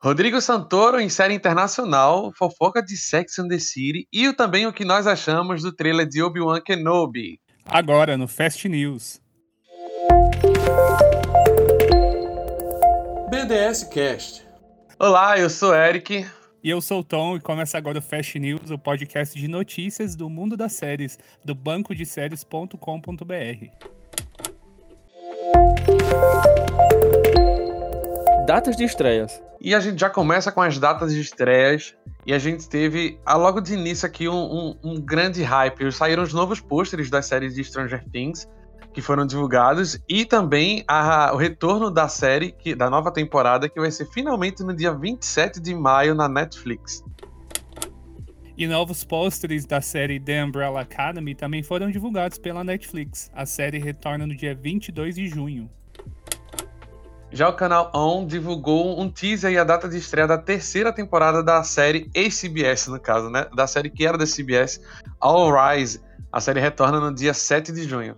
Rodrigo Santoro em série internacional, fofoca de Sex and the City e também o que nós achamos do trailer de Obi-Wan Kenobi. Agora no Fast News. BDS Cast. Olá, eu sou Eric. E eu sou o Tom e começa agora o Fast News, o podcast de notícias do mundo das séries, do banco de séries.com.br. Datas de estreias. E a gente já começa com as datas de estreias. E a gente teve, ah, logo de início aqui, um, um, um grande hype. Saíram os novos pôsteres das séries de Stranger Things que foram divulgados e também a, o retorno da série, que, da nova temporada, que vai ser finalmente no dia 27 de maio na Netflix. E novos pôsteres da série The Umbrella Academy também foram divulgados pela Netflix. A série retorna no dia 22 de junho. Já o canal ON divulgou um teaser e a data de estreia da terceira temporada da série ACBS, no caso, né? Da série que era da CBS, All Rise. A série retorna no dia 7 de junho.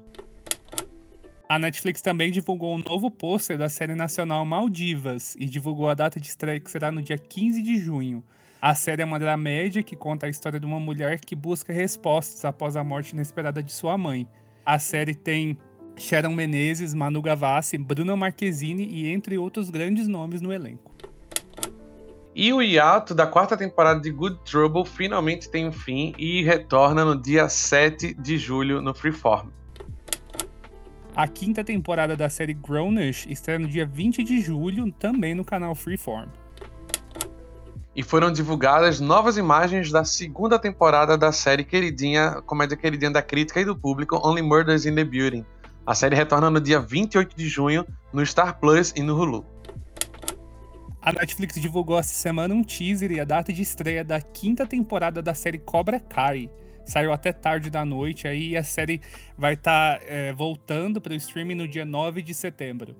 A Netflix também divulgou um novo pôster da série nacional Maldivas e divulgou a data de estreia que será no dia 15 de junho. A série é uma dramédia que conta a história de uma mulher que busca respostas após a morte inesperada de sua mãe. A série tem Sharon Menezes, Manu Gavassi, Bruna Marquezine e entre outros grandes nomes no elenco. E o hiato da quarta temporada de Good Trouble finalmente tem um fim e retorna no dia 7 de julho no Freeform. A quinta temporada da série Grownish estreia no dia 20 de julho, também no canal Freeform. E foram divulgadas novas imagens da segunda temporada da série queridinha, comédia queridinha da crítica e do público, Only Murders in the Building. A série retorna no dia 28 de junho no Star Plus e no Hulu. A Netflix divulgou essa semana um teaser e a data de estreia da quinta temporada da série Cobra Kai saiu até tarde da noite aí e a série vai estar tá, é, voltando para o streaming no dia 9 de setembro.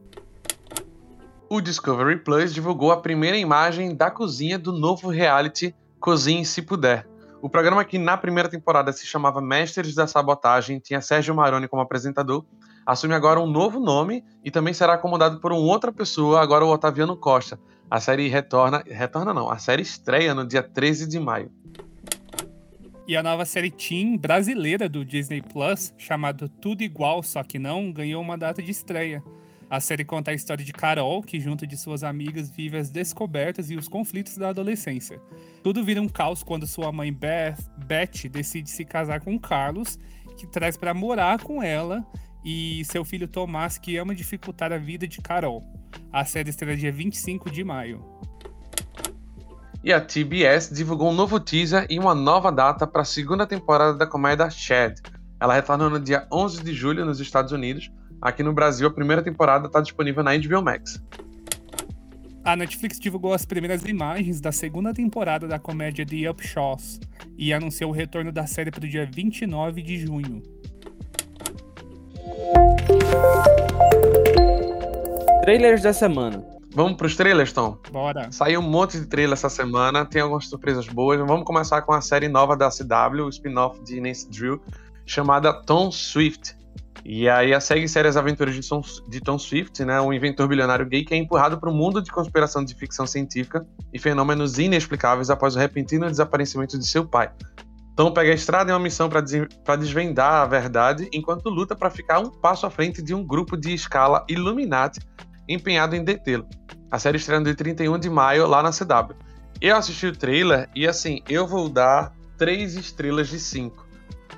O Discovery Plus divulgou a primeira imagem da cozinha do novo reality Cozinhe Se Puder. O programa que na primeira temporada se chamava Mestres da Sabotagem, tinha Sérgio Maroni como apresentador, assume agora um novo nome e também será acomodado por uma outra pessoa, agora o Otaviano Costa. A série retorna, retorna não, a série estreia no dia 13 de maio. E a nova série Teen brasileira do Disney Plus, chamada Tudo Igual Só Que Não, ganhou uma data de estreia. A série conta a história de Carol, que junto de suas amigas vive as descobertas e os conflitos da adolescência. Tudo vira um caos quando sua mãe Beth, Beth decide se casar com Carlos, que traz para morar com ela, e seu filho Tomás, que ama dificultar a vida de Carol. A série estreia dia 25 de maio. E a TBS divulgou um novo teaser e uma nova data para a segunda temporada da comédia Shed. Ela retorna no dia 11 de julho nos Estados Unidos. Aqui no Brasil, a primeira temporada está disponível na HBO Max. A Netflix divulgou as primeiras imagens da segunda temporada da comédia The Upshaws e anunciou o retorno da série para o dia 29 de junho. Trailers da semana. Vamos pros trailers, Tom? Bora. Saiu um monte de trailer essa semana, tem algumas surpresas boas. Vamos começar com a série nova da CW, o spin-off de Nancy Drew, chamada Tom Swift. E aí a segue série As Aventuras de Tom, de Tom Swift, né, um inventor bilionário gay que é empurrado para o mundo de conspiração de ficção científica e fenômenos inexplicáveis após o repentino desaparecimento de seu pai. Tom pega a estrada em uma missão para desvendar a verdade, enquanto luta para ficar um passo à frente de um grupo de escala Illuminati empenhado em detê-lo. A série estreia no 31 de maio lá na CW. Eu assisti o trailer e assim, eu vou dar 3 estrelas de 5.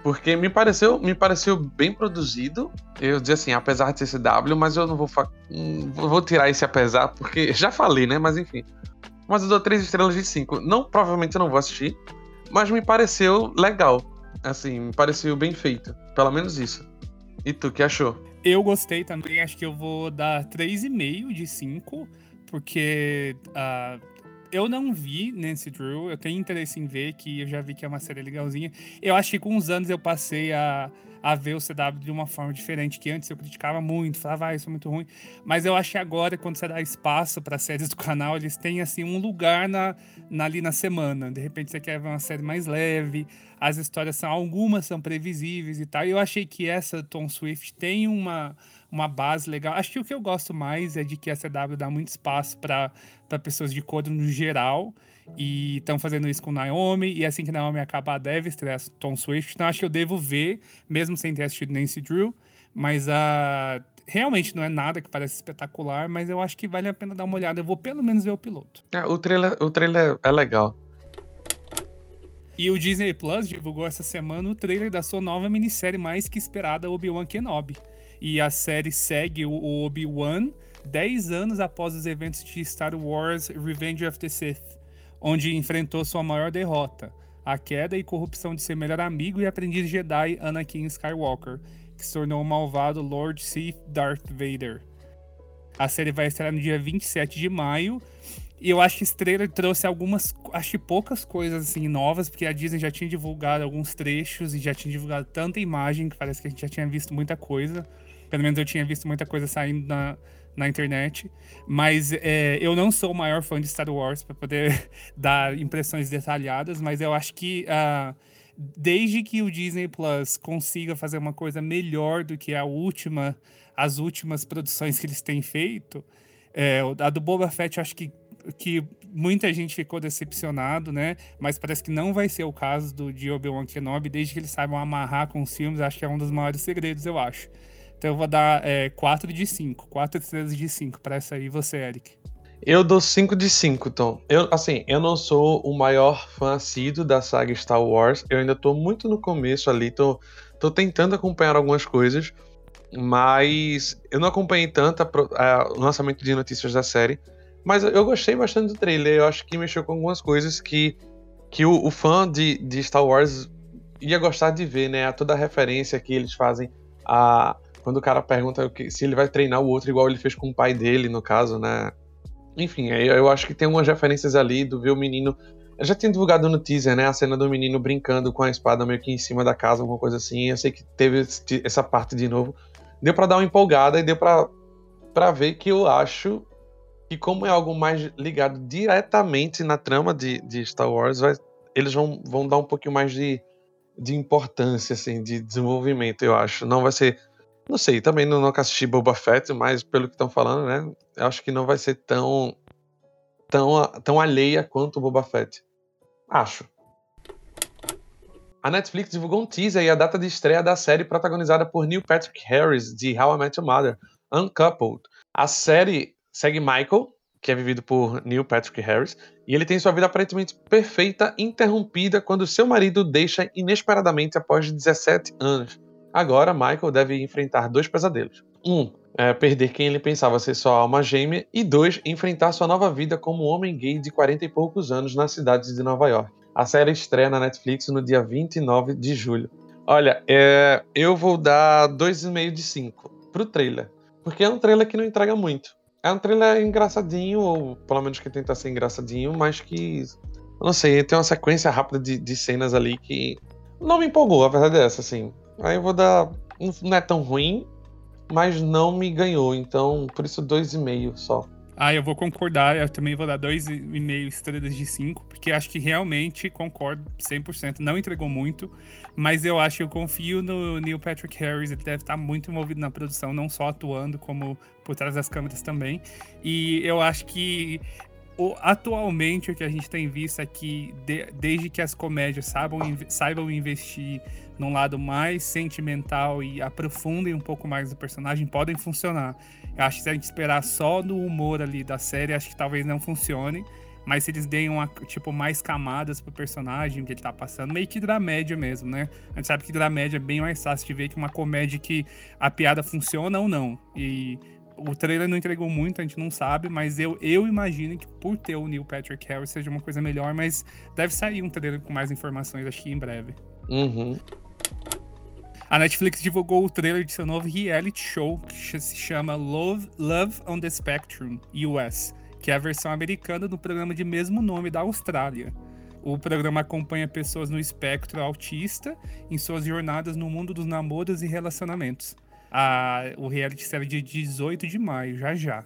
Porque me pareceu, me pareceu bem produzido. Eu disse assim, apesar de ser CW, mas eu não vou, vou tirar esse apesar, porque já falei, né? Mas enfim. Mas eu dou 3 estrelas de 5. Não, provavelmente eu não vou assistir, mas me pareceu legal. Assim, me pareceu bem feito. Pelo menos isso. E tu, que achou? Eu gostei também, acho que eu vou dar 3,5 de 5, porque uh, eu não vi Nancy Drew, eu tenho interesse em ver, que eu já vi que é uma série legalzinha. Eu acho que com os anos eu passei a, a ver o CW de uma forma diferente, que antes eu criticava muito, falava, ah, isso é muito ruim. Mas eu acho que agora, quando você dá espaço para séries do canal, eles têm assim um lugar na, na, ali na semana. De repente você quer ver uma série mais leve, as histórias são algumas são previsíveis e tal. E eu achei que essa Tom Swift tem uma uma base legal. Acho que o que eu gosto mais é de que a CW dá muito espaço para pessoas de cor no geral. E estão fazendo isso com Naomi. E assim que Naomi acabar, deve estrear Tom Swift. Então acho que eu devo ver, mesmo sem ter assistido Nancy Drew. Mas uh, realmente não é nada que parece espetacular. Mas eu acho que vale a pena dar uma olhada. Eu vou pelo menos ver o piloto. É, o, trailer, o trailer é legal. E o Disney Plus divulgou essa semana o trailer da sua nova minissérie mais que esperada, Obi-Wan Kenobi e a série segue o Obi-Wan 10 anos após os eventos de Star Wars Revenge of the Sith, onde enfrentou sua maior derrota, a queda e corrupção de seu melhor amigo e aprendiz Jedi Anakin Skywalker, que se tornou o malvado Lord Sith Darth Vader. A série vai estrear no dia 27 de maio e eu acho que esse trailer trouxe algumas, acho que poucas coisas assim novas, porque a Disney já tinha divulgado alguns trechos e já tinha divulgado tanta imagem que parece que a gente já tinha visto muita coisa. Pelo menos eu tinha visto muita coisa saindo na, na internet. Mas é, eu não sou o maior fã de Star Wars para poder dar impressões detalhadas, mas eu acho que uh, desde que o Disney Plus consiga fazer uma coisa melhor do que a última, as últimas produções que eles têm feito, é, a do Boba Fett eu acho que que muita gente ficou decepcionado, né? Mas parece que não vai ser o caso do de Obi-Wan Kenobi, desde que eles saibam amarrar com os filmes, acho que é um dos maiores segredos, eu acho. Então eu vou dar é, 4 de 5. 4 estrelas de 5 para essa aí, você, Eric. Eu dou 5 de 5, Tom. Eu, assim, eu não sou o maior fã assíduo da saga Star Wars. Eu ainda tô muito no começo ali, tô, tô tentando acompanhar algumas coisas, mas eu não acompanhei tanto o lançamento de notícias da série. Mas eu gostei bastante do trailer. Eu acho que mexeu com algumas coisas que, que o, o fã de, de Star Wars ia gostar de ver, né? Toda a referência que eles fazem a quando o cara pergunta se ele vai treinar o outro igual ele fez com o pai dele, no caso, né? Enfim, eu acho que tem umas referências ali do ver o menino. Eu já tinha divulgado no teaser, né? A cena do menino brincando com a espada meio que em cima da casa, alguma coisa assim. Eu sei que teve essa parte de novo. Deu para dar uma empolgada e deu para ver que eu acho que como é algo mais ligado diretamente na trama de, de Star Wars, vai, eles vão, vão dar um pouquinho mais de, de importância, assim, de desenvolvimento, eu acho. Não vai ser não sei, também não, nunca assisti Boba Fett, mas pelo que estão falando, né? Eu acho que não vai ser tão, tão, tão alheia quanto o Boba Fett. Acho. A Netflix divulgou um teaser e a data de estreia da série protagonizada por Neil Patrick Harris, de How I Met Your Mother, Uncoupled. A série segue Michael, que é vivido por Neil Patrick Harris, e ele tem sua vida aparentemente perfeita interrompida quando seu marido deixa inesperadamente após 17 anos. Agora, Michael deve enfrentar dois pesadelos. Um, é perder quem ele pensava ser sua alma gêmea, e dois, enfrentar sua nova vida como homem gay de 40 e poucos anos na cidade de Nova York. A série estreia na Netflix no dia 29 de julho. Olha, é, eu vou dar 2,5 de 5 pro trailer, porque é um trailer que não entrega muito. É um trailer engraçadinho, ou pelo menos que tenta ser engraçadinho, mas que, não sei, tem uma sequência rápida de, de cenas ali que não me empolgou, a verdade é essa, assim. Aí eu vou dar. Não é tão ruim, mas não me ganhou. Então, por isso, 2,5 só. Ah, eu vou concordar. Eu também vou dar 2,5 estrelas de 5, porque acho que realmente concordo 100%. Não entregou muito, mas eu acho que eu confio no Neil Patrick Harris. Ele deve estar muito envolvido na produção, não só atuando, como por trás das câmeras também. E eu acho que atualmente o que a gente tem visto é de, desde que as comédias saibam, saibam investir num lado mais sentimental e aprofundem um pouco mais o personagem, podem funcionar. Eu acho que se a gente esperar só no humor ali da série, acho que talvez não funcione. Mas se eles deem uma, tipo, mais camadas pro personagem que ele tá passando, meio que dramédia mesmo, né? A gente sabe que dramédia é bem mais fácil de ver que uma comédia que a piada funciona ou não. E o trailer não entregou muito, a gente não sabe, mas eu, eu imagino que por ter o Neil Patrick Harris seja uma coisa melhor, mas deve sair um trailer com mais informações, acho que em breve. Uhum. A Netflix divulgou o trailer de seu novo reality show que se chama Love, Love on the Spectrum US, que é a versão americana do programa de mesmo nome da Austrália. O programa acompanha pessoas no espectro autista em suas jornadas no mundo dos namoros e relacionamentos. A, o reality será de 18 de maio, já já.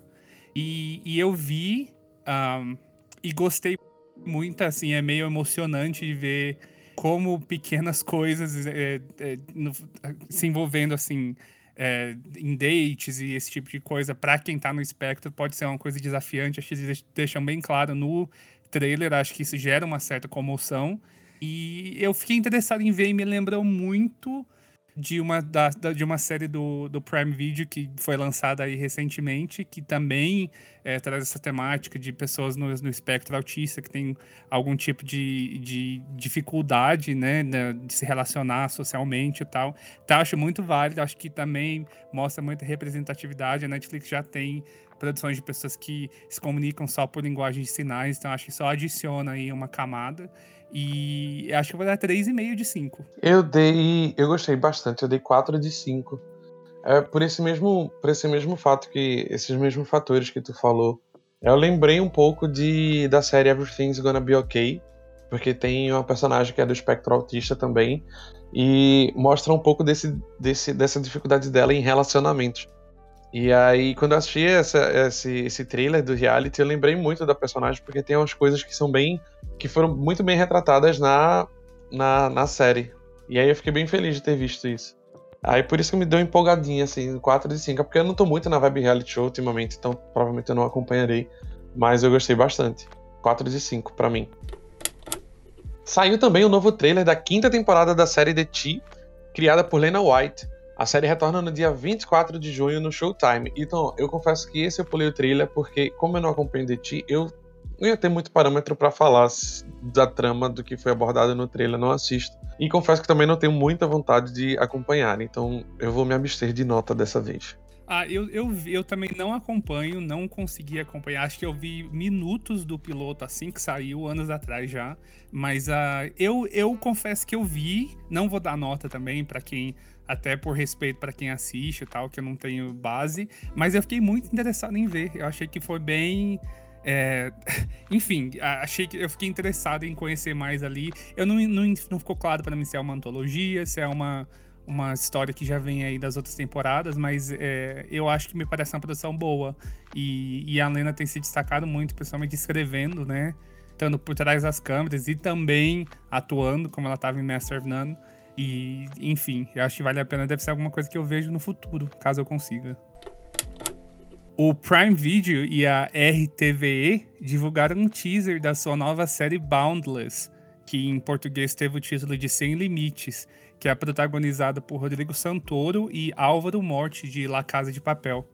E, e eu vi um, e gostei muito, assim, é meio emocionante de ver como pequenas coisas é, é, no, se envolvendo assim é, em dates e esse tipo de coisa, para quem tá no espectro, pode ser uma coisa desafiante. Acho que eles deixam bem claro no trailer, acho que isso gera uma certa comoção. E eu fiquei interessado em ver e me lembrou muito de uma, da, de uma série do, do Prime Video que foi lançada aí recentemente, que também é, traz essa temática de pessoas no, no espectro autista que tem algum tipo de, de dificuldade, né, de se relacionar socialmente e tal. Então, acho muito válido, acho que também mostra muita representatividade. A Netflix já tem produções de pessoas que se comunicam só por linguagem de sinais, então acho que só adiciona aí uma camada. E acho que vou dar 3,5 de 5. Eu dei. Eu gostei bastante, eu dei 4 de 5. É, por esse mesmo por esse mesmo fato que. Esses mesmos fatores que tu falou. Eu lembrei um pouco de da série Everything's Gonna Be Okay. Porque tem uma personagem que é do espectro autista também. E mostra um pouco desse, desse, dessa dificuldade dela em relacionamentos. E aí, quando eu assisti essa, esse, esse trailer do reality, eu lembrei muito da personagem, porque tem umas coisas que são bem. que foram muito bem retratadas na, na, na série. E aí eu fiquei bem feliz de ter visto isso. Aí por isso que me deu empolgadinha, assim, 4 de 5. É porque eu não tô muito na vibe reality show ultimamente, então provavelmente eu não acompanharei. Mas eu gostei bastante. 4 de 5 para mim. Saiu também o novo trailer da quinta temporada da série The T, criada por Lena White. A série retorna no dia 24 de junho no Showtime. Então, eu confesso que esse eu pulei o trailer porque, como eu não acompanho de ti, eu não ia ter muito parâmetro para falar da trama do que foi abordado no trailer, não assisto. E confesso que também não tenho muita vontade de acompanhar, então eu vou me abster de nota dessa vez. Ah, eu, eu, eu também não acompanho, não consegui acompanhar. Acho que eu vi minutos do piloto assim que saiu, anos atrás já. Mas uh, eu, eu confesso que eu vi, não vou dar nota também para quem até por respeito para quem assiste e tal, que eu não tenho base, mas eu fiquei muito interessado em ver. Eu achei que foi bem. É... Enfim, achei que eu fiquei interessado em conhecer mais ali. Eu não, não, não ficou claro para mim se é uma antologia, se é uma, uma história que já vem aí das outras temporadas, mas é, eu acho que me parece uma produção boa. E, e a Lena tem se destacado muito, principalmente escrevendo, né? Estando por trás das câmeras e também atuando, como ela estava em Master of None. E, enfim, eu acho que vale a pena, deve ser alguma coisa que eu vejo no futuro, caso eu consiga. O Prime Video e a RTVE divulgaram um teaser da sua nova série Boundless, que em português teve o título de Sem Limites, que é protagonizada por Rodrigo Santoro e Álvaro Morte de La Casa de Papel.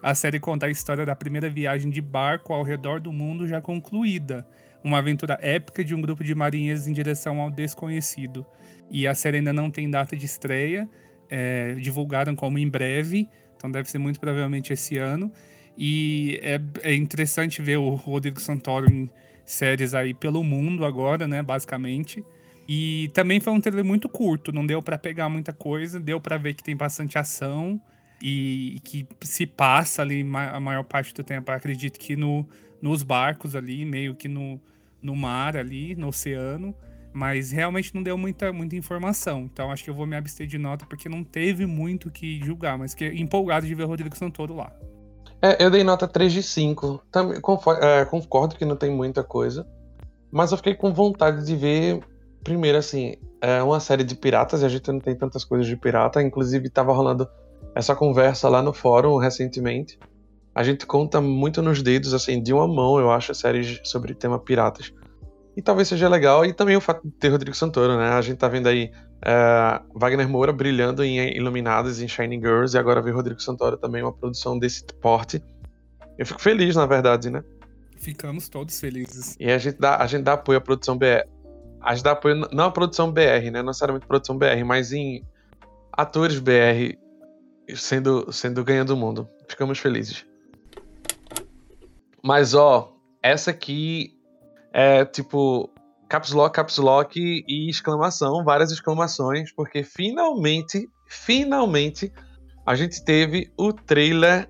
A série conta a história da primeira viagem de barco ao redor do mundo já concluída, uma aventura épica de um grupo de marinheiros em direção ao desconhecido. E a série ainda não tem data de estreia, é, divulgaram como em breve, então deve ser muito provavelmente esse ano. E é, é interessante ver o Rodrigo Santoro em séries aí pelo mundo agora, né, basicamente. E também foi um trailer muito curto, não deu para pegar muita coisa, deu para ver que tem bastante ação e que se passa ali a maior parte do tempo, acredito que no, nos barcos ali, meio que no, no mar ali, no oceano. Mas realmente não deu muita, muita informação. Então acho que eu vou me abster de nota porque não teve muito que julgar, mas que empolgado de ver o Rodrigo Santoro lá. É, eu dei nota 3 de 5. Também, é, concordo que não tem muita coisa. Mas eu fiquei com vontade de ver, primeiro, assim, é uma série de piratas, e a gente não tem tantas coisas de pirata. Inclusive, estava rolando essa conversa lá no fórum recentemente. A gente conta muito nos dedos, assim, de uma mão, eu acho, séries sobre tema piratas. E talvez seja legal. E também o fato de ter Rodrigo Santoro, né? A gente tá vendo aí é, Wagner Moura brilhando em Iluminadas, em Shining Girls, e agora ver Rodrigo Santoro também, uma produção desse porte. Eu fico feliz, na verdade, né? Ficamos todos felizes. E a gente dá, a gente dá apoio à produção BR. A gente dá apoio não à produção BR, né? Não necessariamente produção BR, mas em atores BR sendo, sendo ganhando o mundo. Ficamos felizes. Mas, ó, essa aqui é tipo caps lock, caps lock e exclamação, várias exclamações, porque finalmente, finalmente a gente teve o trailer,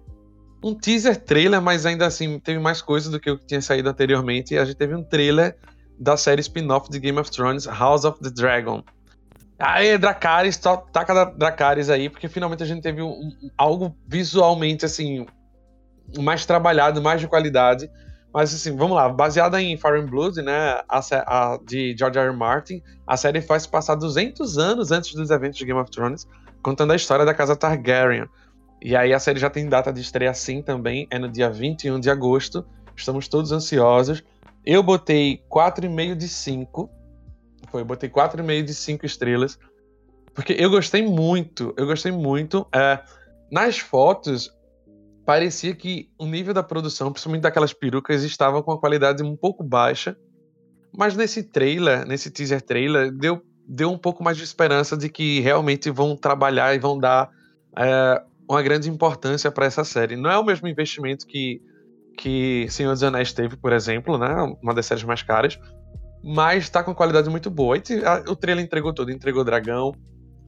um teaser trailer, mas ainda assim teve mais coisas do que o que tinha saído anteriormente. A gente teve um trailer da série spin-off de Game of Thrones, House of the Dragon. Aí, Dracarys, taca Dracarys aí, porque finalmente a gente teve um, algo visualmente assim mais trabalhado, mais de qualidade Mas assim, vamos lá, baseada em and Blood, né, a, a, de George R. R. Martin, a série faz passar 200 anos antes dos eventos de Game of Thrones, contando a história da casa Targaryen. E aí a série já tem data de estreia sim também, é no dia 21 de agosto. Estamos todos ansiosos. Eu botei 4,5 de 5. Foi, botei 4,5 de 5 estrelas. Porque eu gostei muito, eu gostei muito. É, nas fotos, parecia que o nível da produção, principalmente daquelas perucas, estava com a qualidade um pouco baixa. Mas nesse trailer, nesse teaser trailer, deu, deu um pouco mais de esperança de que realmente vão trabalhar e vão dar é, uma grande importância para essa série. Não é o mesmo investimento que, que Senhor dos Anéis teve, por exemplo, né? Uma das séries mais caras. Mas está com qualidade muito boa. E o trailer entregou tudo. Entregou dragão,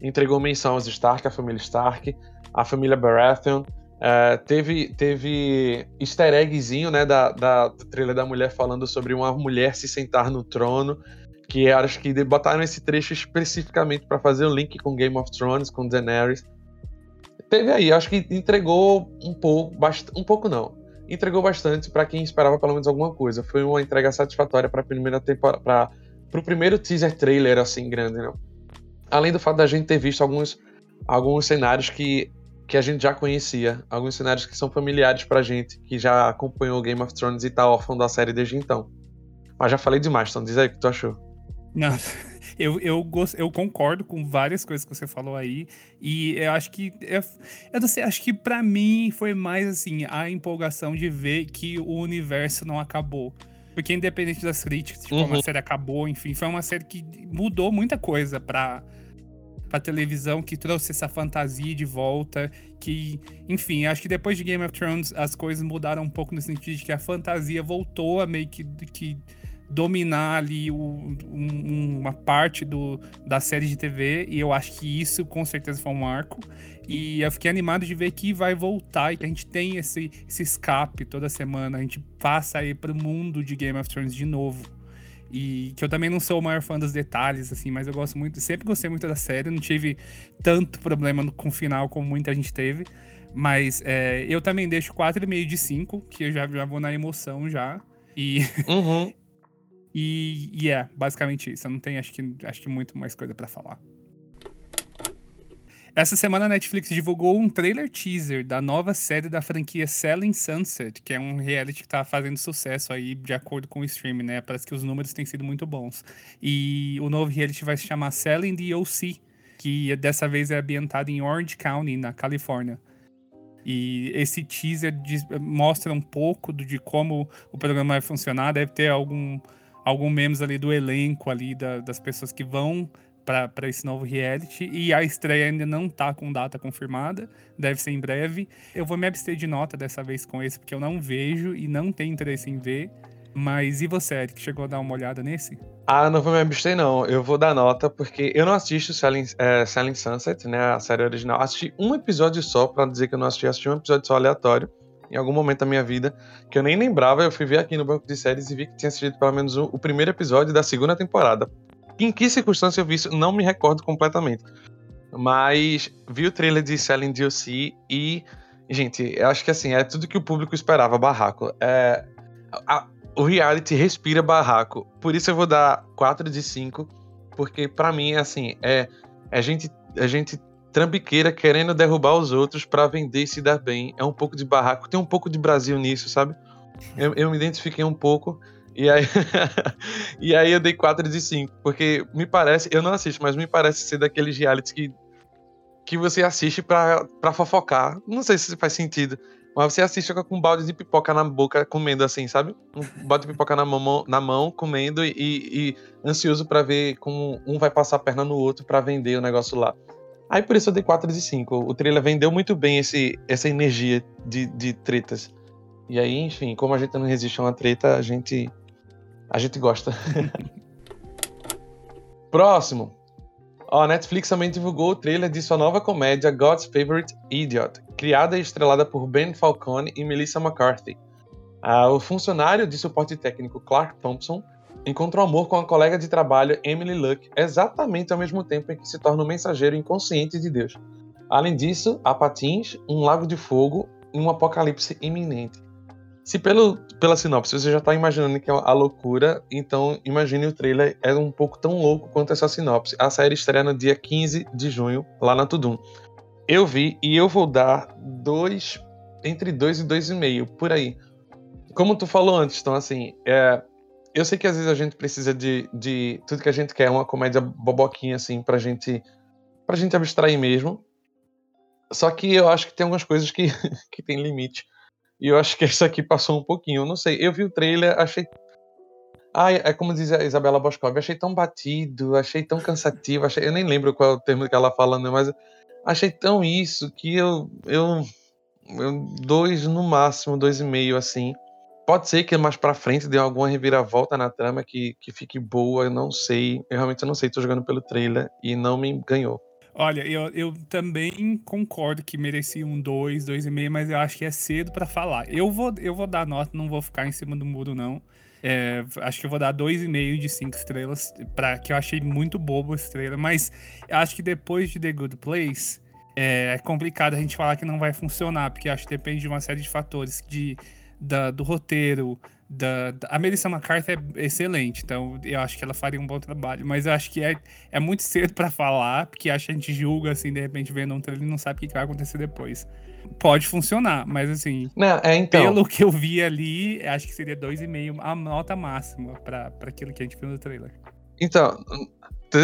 entregou menção aos Stark, a família Stark, a família Baratheon, Uh, teve, teve easter eggzinho, né, da, da, trailer da mulher falando sobre uma mulher se sentar no trono, que acho que botaram esse trecho especificamente para fazer o link com Game of Thrones, com Daenerys. Teve aí, acho que entregou um pouco, um pouco não, entregou bastante para quem esperava pelo menos alguma coisa. Foi uma entrega satisfatória para primeira temporada, para o primeiro teaser trailer assim grande, não. Além do fato da gente ter visto alguns alguns cenários que que a gente já conhecia, alguns cenários que são familiares pra gente, que já acompanhou Game of Thrones e tá órfão da série desde então. Mas já falei demais, então diz aí o que tu achou. Não, eu, eu, gost, eu concordo com várias coisas que você falou aí, e eu acho que. Eu, eu não sei, acho que para mim foi mais assim, a empolgação de ver que o universo não acabou. Porque independente das críticas, tipo, uhum. a série acabou, enfim, foi uma série que mudou muita coisa pra, pra televisão, que trouxe essa fantasia de volta, que, enfim, acho que depois de Game of Thrones as coisas mudaram um pouco no sentido de que a fantasia voltou a meio que, que dominar ali o, um, uma parte do, da série de TV, e eu acho que isso com certeza foi um marco. E eu fiquei animado de ver que vai voltar e que a gente tem esse, esse escape toda semana, a gente passa aí pro mundo de Game of Thrones de novo. E que eu também não sou o maior fã dos detalhes, assim, mas eu gosto muito, sempre gostei muito da série, não tive tanto problema com o final como muita gente teve. Mas é, eu também deixo 4,5 de 5, que eu já, já vou na emoção já. E. Uhum. e, e é, basicamente isso. Eu não tenho, acho que, acho que muito mais coisa para falar. Essa semana a Netflix divulgou um trailer teaser da nova série da franquia Selling Sunset, que é um reality que tá fazendo sucesso aí de acordo com o streaming, né? Parece que os números têm sido muito bons. E o novo reality vai se chamar Selling the OC, que dessa vez é ambientado em Orange County, na Califórnia. E esse teaser mostra um pouco de como o programa vai funcionar. Deve ter algum, algum memes ali do elenco ali, da, das pessoas que vão para esse novo reality. E a estreia ainda não tá com data confirmada, deve ser em breve. Eu vou me abster de nota dessa vez com esse, porque eu não vejo e não tenho interesse em ver. Mas e você, Eric? Chegou a dar uma olhada nesse? Ah, não vou me abster, não. Eu vou dar nota, porque eu não assisto Selling, é, Selling Sunset, né? A série original. Assisti um episódio só, para dizer que eu não assisti, assisti um episódio só aleatório. Em algum momento da minha vida, que eu nem lembrava, eu fui ver aqui no banco de séries e vi que tinha assistido pelo menos o, o primeiro episódio da segunda temporada. Em que circunstância eu vi isso, não me recordo completamente. Mas vi o trailer de Selling DLC e, gente, eu acho que assim, é tudo que o público esperava, barraco. É, a, o reality respira barraco. Por isso eu vou dar 4 de 5, porque para mim, assim, é, é gente, é gente trambiqueira querendo derrubar os outros para vender e se dar bem. É um pouco de barraco. Tem um pouco de Brasil nisso, sabe? Eu, eu me identifiquei um pouco. E aí, e aí eu dei 4 de 5, porque me parece, eu não assisto, mas me parece ser daqueles realities que, que você assiste pra, pra fofocar. Não sei se faz sentido, mas você assiste com um balde de pipoca na boca, comendo assim, sabe? Um balde de pipoca na mão, na mão comendo e, e ansioso para ver como um vai passar a perna no outro para vender o negócio lá. Aí por isso eu dei 4 de 5. O trailer vendeu muito bem esse, essa energia de, de tretas. E aí, enfim, como a gente não resiste a uma treta, a gente a gente gosta. Próximo. A Netflix também divulgou o trailer de sua nova comédia God's Favorite Idiot, criada e estrelada por Ben Falcone e Melissa McCarthy. Ah, o funcionário de suporte técnico Clark Thompson encontra um amor com a colega de trabalho Emily Luck exatamente ao mesmo tempo em que se torna um mensageiro inconsciente de Deus. Além disso, há patins, um lago de fogo e um apocalipse iminente. Se pelo, pela sinopse você já tá imaginando que é a loucura, então imagine o trailer é um pouco tão louco quanto essa sinopse. A série estreia no dia 15 de junho, lá na Tudum. Eu vi e eu vou dar dois, entre dois e dois e meio, por aí. Como tu falou antes, então assim, é, eu sei que às vezes a gente precisa de, de tudo que a gente quer, uma comédia boboquinha assim, pra gente, pra gente abstrair mesmo. Só que eu acho que tem algumas coisas que, que tem limite. E eu acho que esse aqui passou um pouquinho. Eu não sei. Eu vi o trailer, achei. Ah, é como diz a Isabela Boscov, achei tão batido, achei tão cansativo, achei... eu nem lembro qual é o termo que ela fala, né? mas achei tão isso que eu, eu, eu dois no máximo, dois e meio assim. Pode ser que mais pra frente dê alguma reviravolta na trama que, que fique boa, eu não sei. Eu realmente não sei, tô jogando pelo trailer e não me ganhou. Olha, eu, eu também concordo que merecia um 2, 2,5, mas eu acho que é cedo para falar. Eu vou, eu vou dar nota, não vou ficar em cima do muro, não. É, acho que eu vou dar 2,5 de 5 estrelas, pra, que eu achei muito bobo a estrela, mas acho que depois de The Good Place, é, é complicado a gente falar que não vai funcionar, porque acho que depende de uma série de fatores, de, da, do roteiro, da, da, a Melissa McCarthy é excelente, então eu acho que ela faria um bom trabalho, mas eu acho que é, é muito cedo para falar, porque acho que a gente julga assim, de repente vendo um trailer e não sabe o que vai acontecer depois. Pode funcionar, mas assim, não, é, então... pelo que eu vi ali, acho que seria 2,5 a nota máxima para aquilo que a gente viu no trailer. Então,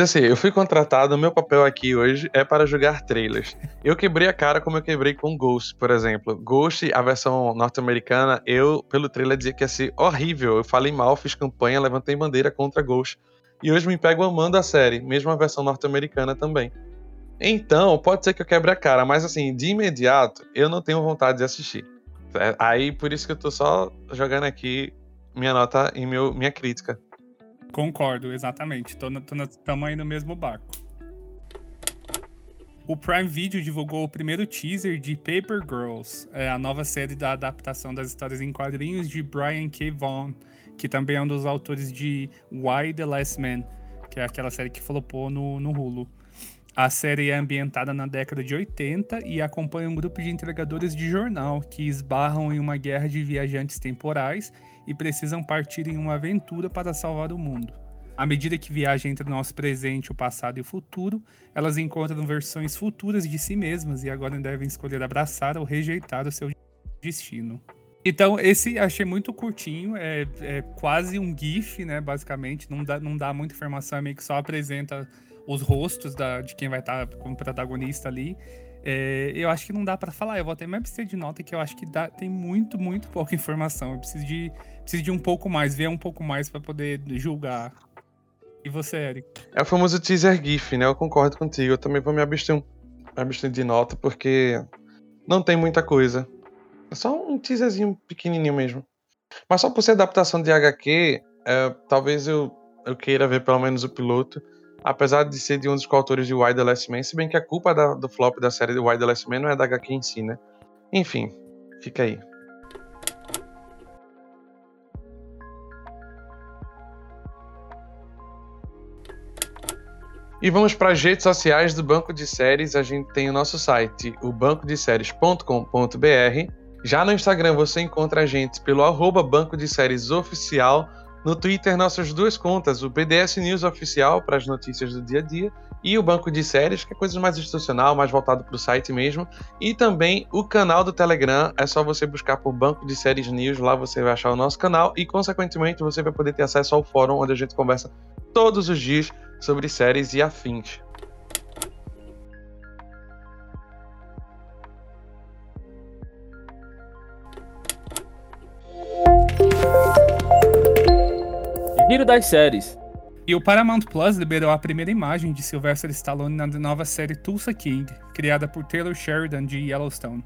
assim, eu fui contratado, meu papel aqui hoje é para jogar trailers. Eu quebrei a cara como eu quebrei com Ghost, por exemplo. Ghost, a versão norte-americana, eu, pelo trailer, dizia que ia ser horrível. Eu falei mal, fiz campanha, levantei bandeira contra Ghost. E hoje me pego amando a série, mesmo a versão norte-americana também. Então, pode ser que eu quebre a cara, mas assim, de imediato, eu não tenho vontade de assistir. É, aí, por isso que eu tô só jogando aqui minha nota e meu, minha crítica. Concordo, exatamente. Estamos aí no mesmo barco. O Prime Video divulgou o primeiro teaser de Paper Girls, é a nova série da adaptação das histórias em quadrinhos de Brian K. Vaughan, que também é um dos autores de Why the Last Man, que é aquela série que flopou no, no Hulu. A série é ambientada na década de 80 e acompanha um grupo de entregadores de jornal que esbarram em uma guerra de viajantes temporais e precisam partir em uma aventura para salvar o mundo. À medida que viajam entre o nosso presente, o passado e o futuro, elas encontram versões futuras de si mesmas e agora devem escolher abraçar ou rejeitar o seu destino. Então, esse achei muito curtinho, é, é quase um GIF, né? Basicamente, não dá, não dá muita informação, é meio que só apresenta os rostos da, de quem vai estar como protagonista ali. É, eu acho que não dá para falar. Eu vou até me abster de nota que eu acho que dá, tem muito, muito pouca informação. Eu preciso de, preciso de um pouco mais, ver um pouco mais para poder julgar. E você, Eric? É o famoso teaser GIF, né? Eu concordo contigo. Eu também vou me abster, me abster de nota porque não tem muita coisa. É só um teaserzinho pequenininho mesmo. Mas só por ser adaptação de HQ, é, talvez eu, eu queira ver pelo menos o piloto apesar de ser de um dos coautores de Why the Last Man, se bem que a culpa da, do flop da série de Why Last Man não é da HQ em si, né? Enfim, fica aí. E vamos para as redes sociais do Banco de Séries. A gente tem o nosso site, o bancodeséries.com.br. Já no Instagram você encontra a gente pelo arroba Banco de Séries Oficial no Twitter, nossas duas contas, o BDS News Oficial para as notícias do dia a dia e o Banco de Séries, que é coisa mais institucional, mais voltado para o site mesmo. E também o canal do Telegram, é só você buscar por Banco de Séries News, lá você vai achar o nosso canal e, consequentemente, você vai poder ter acesso ao fórum onde a gente conversa todos os dias sobre séries e afins. Giro das séries. E o Paramount Plus liberou a primeira imagem de Sylvester Stallone na nova série Tulsa King, criada por Taylor Sheridan de Yellowstone.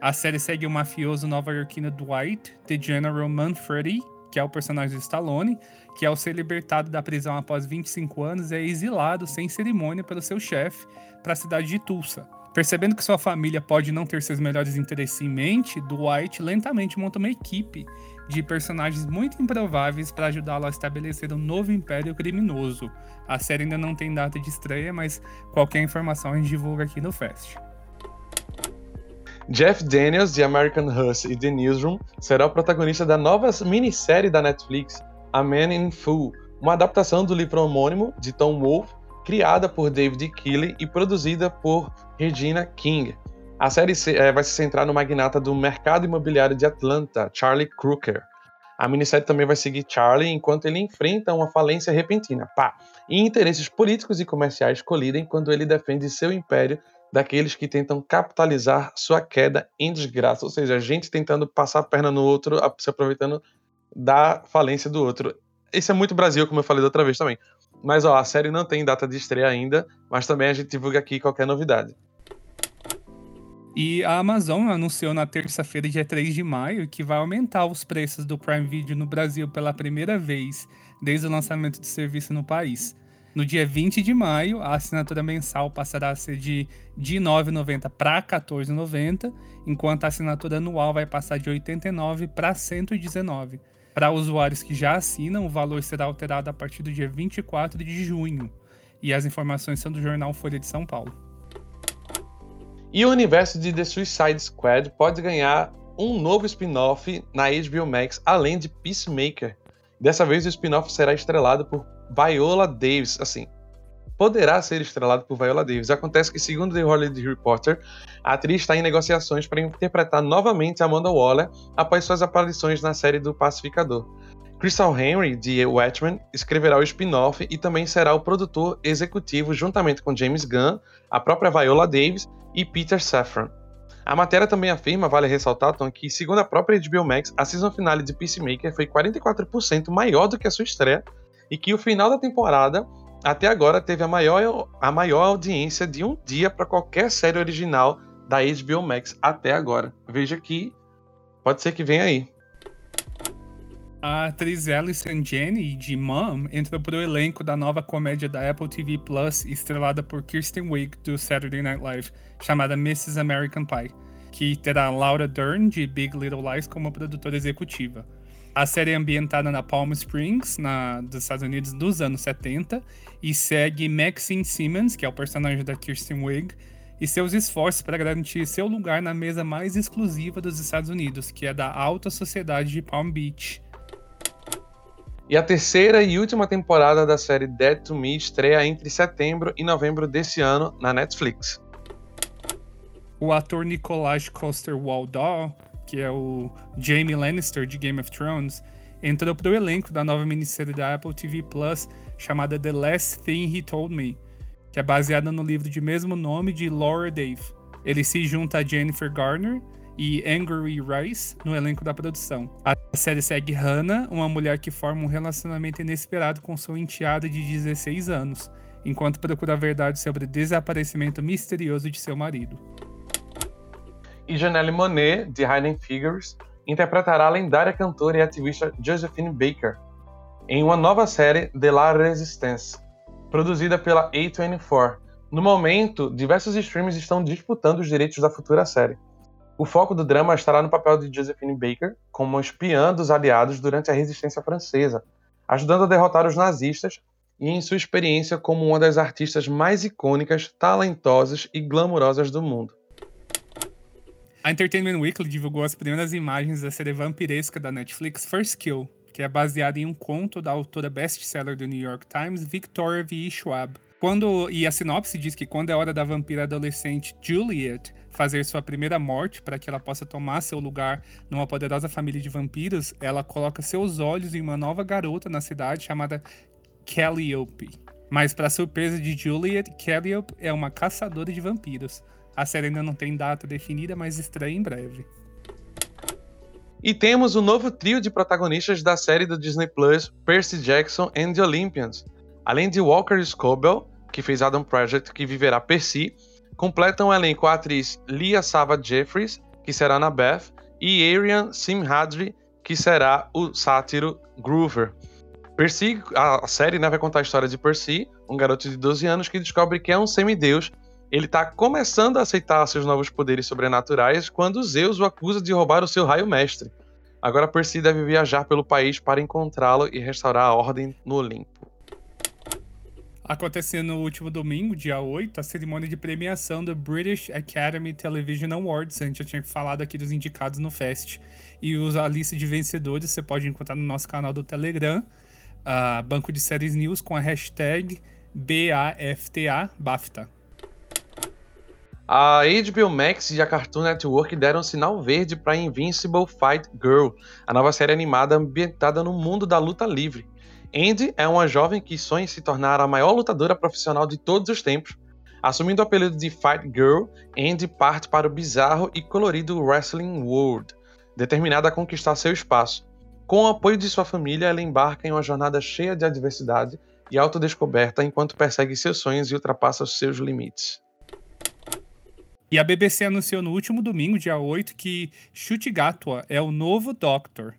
A série segue o mafioso nova-iorquino Dwight, The General Manfredi, que é o personagem de Stallone, que ao ser libertado da prisão após 25 anos é exilado sem cerimônia pelo seu chefe para a cidade de Tulsa. Percebendo que sua família pode não ter seus melhores interesses em mente, Dwight lentamente monta uma equipe de personagens muito improváveis para ajudá-lo a estabelecer um novo império criminoso. A série ainda não tem data de estreia, mas qualquer informação a gente divulga aqui no Fest. Jeff Daniels, de American Hustle e The Newsroom, será o protagonista da nova minissérie da Netflix, A Man in Full, uma adaptação do livro homônimo de Tom Wolfe, criada por David Keeley e produzida por Regina King. A série é, vai se centrar no magnata do mercado imobiliário de Atlanta, Charlie Crooker. A minissérie também vai seguir Charlie enquanto ele enfrenta uma falência repentina. Pá! E interesses políticos e comerciais colidem quando ele defende seu império daqueles que tentam capitalizar sua queda em desgraça, ou seja, a gente tentando passar a perna no outro, se aproveitando da falência do outro. Isso é muito Brasil, como eu falei da outra vez também. Mas ó, a série não tem data de estreia ainda, mas também a gente divulga aqui qualquer novidade. E a Amazon anunciou na terça-feira, dia 3 de maio, que vai aumentar os preços do Prime Video no Brasil pela primeira vez desde o lançamento do serviço no país. No dia 20 de maio, a assinatura mensal passará a ser de, de R$ 9,90 para R$ 14,90, enquanto a assinatura anual vai passar de R$ 89 para R$ 119. Para usuários que já assinam, o valor será alterado a partir do dia 24 de junho. E as informações são do jornal Folha de São Paulo. E o universo de The Suicide Squad pode ganhar um novo spin-off na HBO Max, além de Peacemaker. Dessa vez o spin-off será estrelado por Viola Davis, assim, poderá ser estrelado por Viola Davis. Acontece que, segundo The Hollywood Reporter, a atriz está em negociações para interpretar novamente Amanda Waller após suas aparições na série do Pacificador. Crystal Henry, de Watchmen, escreverá o spin-off e também será o produtor executivo juntamente com James Gunn, a própria Viola Davis e Peter Safran. A matéria também afirma, vale ressaltar, Tom, que segundo a própria HBO Max, a season finale de Peacemaker foi 44% maior do que a sua estreia e que o final da temporada até agora teve a maior, a maior audiência de um dia para qualquer série original da HBO Max até agora. Veja que pode ser que venha aí. A atriz Alison Jenny, de Mom, entrou para o elenco da nova comédia da Apple TV Plus, estrelada por Kirsten Wiig, do Saturday Night Live, chamada Mrs. American Pie, que terá Laura Dern, de Big Little Lies, como produtora executiva. A série é ambientada na Palm Springs, na, dos Estados Unidos, dos anos 70, e segue Maxine Simmons, que é o personagem da Kirsten Wiig, e seus esforços para garantir seu lugar na mesa mais exclusiva dos Estados Unidos, que é da alta sociedade de Palm Beach. E a terceira e última temporada da série Dead to Me estreia entre setembro e novembro desse ano na Netflix. O ator Nikolaj Coster-Waldau que é o Jamie Lannister de Game of Thrones, entrou para o elenco da nova minissérie da Apple TV Plus chamada The Last Thing He Told Me, que é baseada no livro de mesmo nome de Laura Dave. Ele se junta a Jennifer Garner e Angry Rice no elenco da produção. A série segue Hannah, uma mulher que forma um relacionamento inesperado com sua enteada de 16 anos, enquanto procura a verdade sobre o desaparecimento misterioso de seu marido e Janelle Monet, de Hidden Figures, interpretará a lendária cantora e ativista Josephine Baker em uma nova série The La Resistance, produzida pela A24. No momento, diversos streams estão disputando os direitos da futura série. O foco do drama estará no papel de Josephine Baker como espiã dos aliados durante a resistência francesa, ajudando a derrotar os nazistas e em sua experiência como uma das artistas mais icônicas, talentosas e glamourosas do mundo. A Entertainment Weekly divulgou as primeiras imagens da série vampiresca da Netflix First Kill, que é baseada em um conto da autora best-seller do New York Times, Victoria V. Schwab. Quando, e a sinopse diz que quando é hora da vampira adolescente Juliet fazer sua primeira morte para que ela possa tomar seu lugar numa poderosa família de vampiros, ela coloca seus olhos em uma nova garota na cidade chamada Calliope. Mas, para surpresa de Juliet, Calliope é uma caçadora de vampiros. A série ainda não tem data definida, mas estreia em breve. E temos o novo trio de protagonistas da série do Disney Plus, Percy Jackson and the Olympians. Além de Walker Scobell, que fez Adam Project, que viverá Percy, completam o elenco a atriz Lia Sava Jeffries, que será Annabeth, e Arian Simhadri, que será o sátiro Groover. Percy, a série né, vai contar a história de Percy, um garoto de 12 anos que descobre que é um semideus ele está começando a aceitar seus novos poderes sobrenaturais quando Zeus o acusa de roubar o seu raio mestre. Agora Percy deve viajar pelo país para encontrá-lo e restaurar a ordem no Olimpo. Acontecendo no último domingo, dia 8, a cerimônia de premiação do British Academy Television Awards. A gente já tinha falado aqui dos indicados no Fest. E a lista de vencedores você pode encontrar no nosso canal do Telegram, uh, Banco de Séries News, com a hashtag BAFTA, BAFTA. A HBO Max e a Cartoon Network deram sinal verde para Invincible Fight Girl, a nova série animada ambientada no mundo da luta livre. Andy é uma jovem que sonha em se tornar a maior lutadora profissional de todos os tempos. Assumindo o apelido de Fight Girl, Andy parte para o bizarro e colorido Wrestling World, determinada a conquistar seu espaço. Com o apoio de sua família, ela embarca em uma jornada cheia de adversidade e autodescoberta enquanto persegue seus sonhos e ultrapassa os seus limites. E a BBC anunciou no último domingo, dia 8, que Shuti Gatwa é o novo Doctor.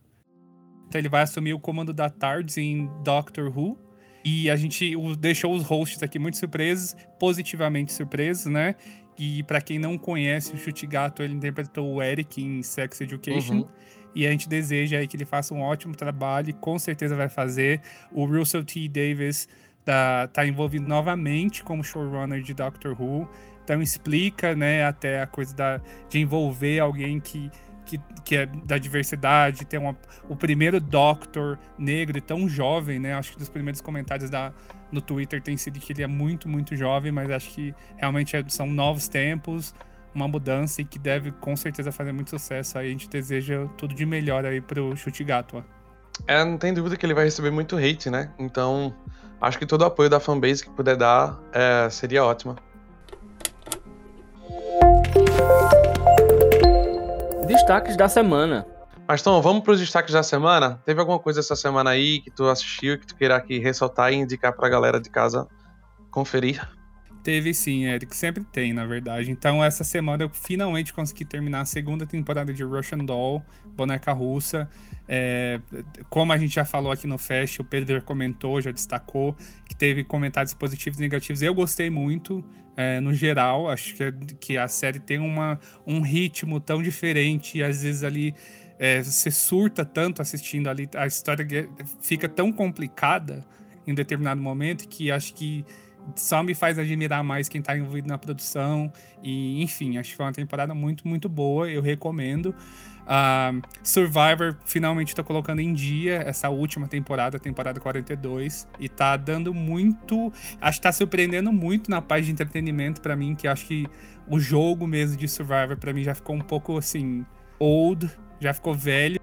Então ele vai assumir o comando da TARDIS em Doctor Who. E a gente deixou os hosts aqui muito surpresos, positivamente surpresos, né? E para quem não conhece o Chute Gato, ele interpretou o Eric em Sex Education. Uhum. E a gente deseja aí que ele faça um ótimo trabalho e com certeza vai fazer. O Russell T. Davis tá, tá envolvido novamente como showrunner de Doctor Who. Então explica, né, até a coisa da, de envolver alguém que, que, que é da diversidade, ter uma, o primeiro Doctor negro e tão jovem, né? Acho que dos primeiros comentários da, no Twitter tem sido que ele é muito, muito jovem, mas acho que realmente é, são novos tempos, uma mudança e que deve com certeza fazer muito sucesso. Aí a gente deseja tudo de melhor aí pro Chute Gato. É, não tem dúvida que ele vai receber muito hate, né? Então, acho que todo o apoio da fanbase que puder dar é, seria ótimo. Destaques da semana. Mas então, vamos para os destaques da semana? Teve alguma coisa essa semana aí que tu assistiu que tu queira aqui ressaltar e indicar para a galera de casa conferir? Teve sim, Eric. Sempre tem, na verdade. Então, essa semana eu finalmente consegui terminar a segunda temporada de Russian Doll, Boneca Russa. É, como a gente já falou aqui no Fest, o Pedro comentou, já destacou, que teve comentários positivos e negativos. Eu gostei muito, é, no geral. Acho que, que a série tem uma, um ritmo tão diferente e às vezes ali é, você surta tanto assistindo ali, a história fica tão complicada em determinado momento que acho que só me faz admirar mais quem está envolvido na produção. E, enfim, acho que foi uma temporada muito, muito boa. Eu recomendo. Uh, Survivor finalmente está colocando em dia essa última temporada, temporada 42, e tá dando muito. Acho que tá surpreendendo muito na parte de entretenimento para mim, que acho que o jogo mesmo de Survivor para mim já ficou um pouco assim, old, já ficou velho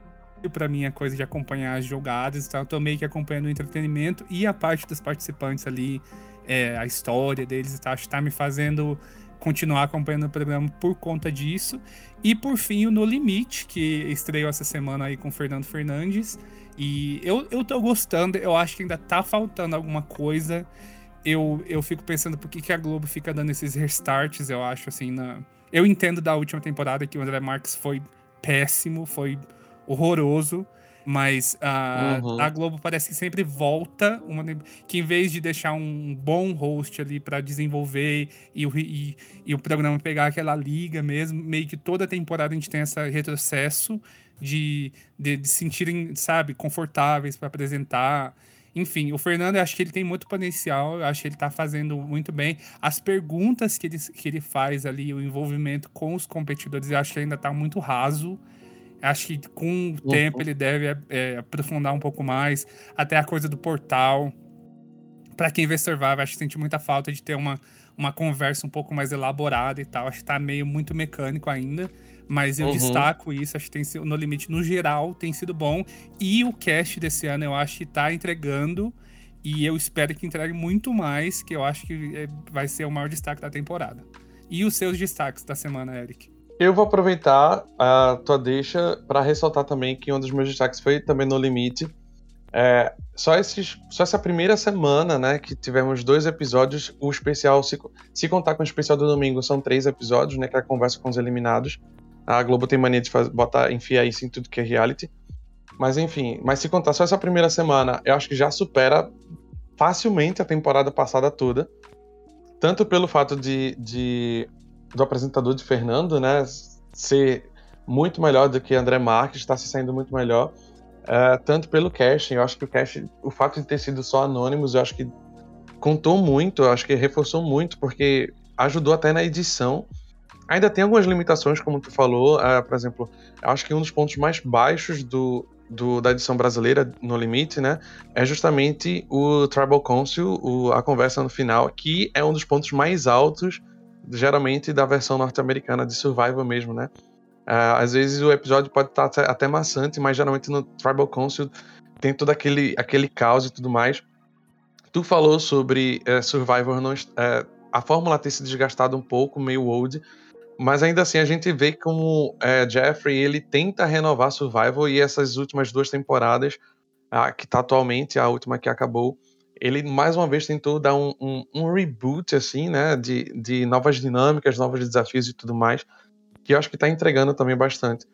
para mim a coisa de acompanhar as jogadas, então eu tô meio que acompanhando o entretenimento e a parte dos participantes ali é, a história deles e tal. Acho que tá me fazendo continuar acompanhando o programa por conta disso. E por fim, o No Limite, que estreou essa semana aí com o Fernando Fernandes. E eu, eu tô gostando, eu acho que ainda tá faltando alguma coisa. Eu, eu fico pensando por que, que a Globo fica dando esses restarts, eu acho, assim, na. Eu entendo da última temporada que o André Marques foi péssimo, foi horroroso. Mas a, uhum. a Globo parece que sempre volta, uma, que em vez de deixar um bom host ali para desenvolver e o, e, e, o programa pegar aquela liga mesmo, meio que toda temporada a gente tem esse retrocesso de, de, de sentirem, sabe, confortáveis para apresentar. Enfim, o Fernando, eu acho que ele tem muito potencial, eu acho que ele está fazendo muito bem. As perguntas que ele, que ele faz ali, o envolvimento com os competidores, eu acho que ainda está muito raso. Acho que com o tempo ele deve é, é, aprofundar um pouco mais. Até a coisa do portal. Para quem vê Survival, acho que sente muita falta de ter uma, uma conversa um pouco mais elaborada e tal. Acho que tá meio muito mecânico ainda. Mas eu uhum. destaco isso, acho que tem sido, no limite, no geral, tem sido bom. E o cast desse ano eu acho que tá entregando. E eu espero que entregue muito mais, que eu acho que é, vai ser o maior destaque da temporada. E os seus destaques da semana, Eric? Eu vou aproveitar a tua deixa para ressaltar também que um dos meus destaques foi também no limite. É, só, esses, só essa primeira semana, né, que tivemos dois episódios, o especial, se, se contar com o especial do domingo, são três episódios, né, que é a conversa com os eliminados. A Globo tem mania de fazer, botar, enfiar isso em tudo que é reality. Mas enfim, mas se contar só essa primeira semana, eu acho que já supera facilmente a temporada passada toda. Tanto pelo fato de, de do apresentador de Fernando, né? Ser muito melhor do que André Marques, está se saindo muito melhor. Uh, tanto pelo casting, eu acho que o casting, o fato de ter sido só anônimos, eu acho que contou muito, eu acho que reforçou muito, porque ajudou até na edição. Ainda tem algumas limitações, como tu falou, uh, por exemplo, eu acho que um dos pontos mais baixos do, do, da edição brasileira, no limite, né, é justamente o Tribal Council, o, a conversa no final, que é um dos pontos mais altos, geralmente, da versão norte-americana de Survival mesmo, né. Uh, às vezes o episódio pode estar até, até maçante, mas geralmente no Tribal Council tem todo aquele, aquele caos e tudo mais. Tu falou sobre uh, Survivor, não, uh, a fórmula ter se desgastado um pouco, meio old, mas ainda assim a gente vê como é, Jeffrey ele tenta renovar Survival e essas últimas duas temporadas, a que tá atualmente, a última que acabou, ele mais uma vez tentou dar um, um, um reboot assim, né, de, de novas dinâmicas, novos desafios e tudo mais, que eu acho que tá entregando também bastante.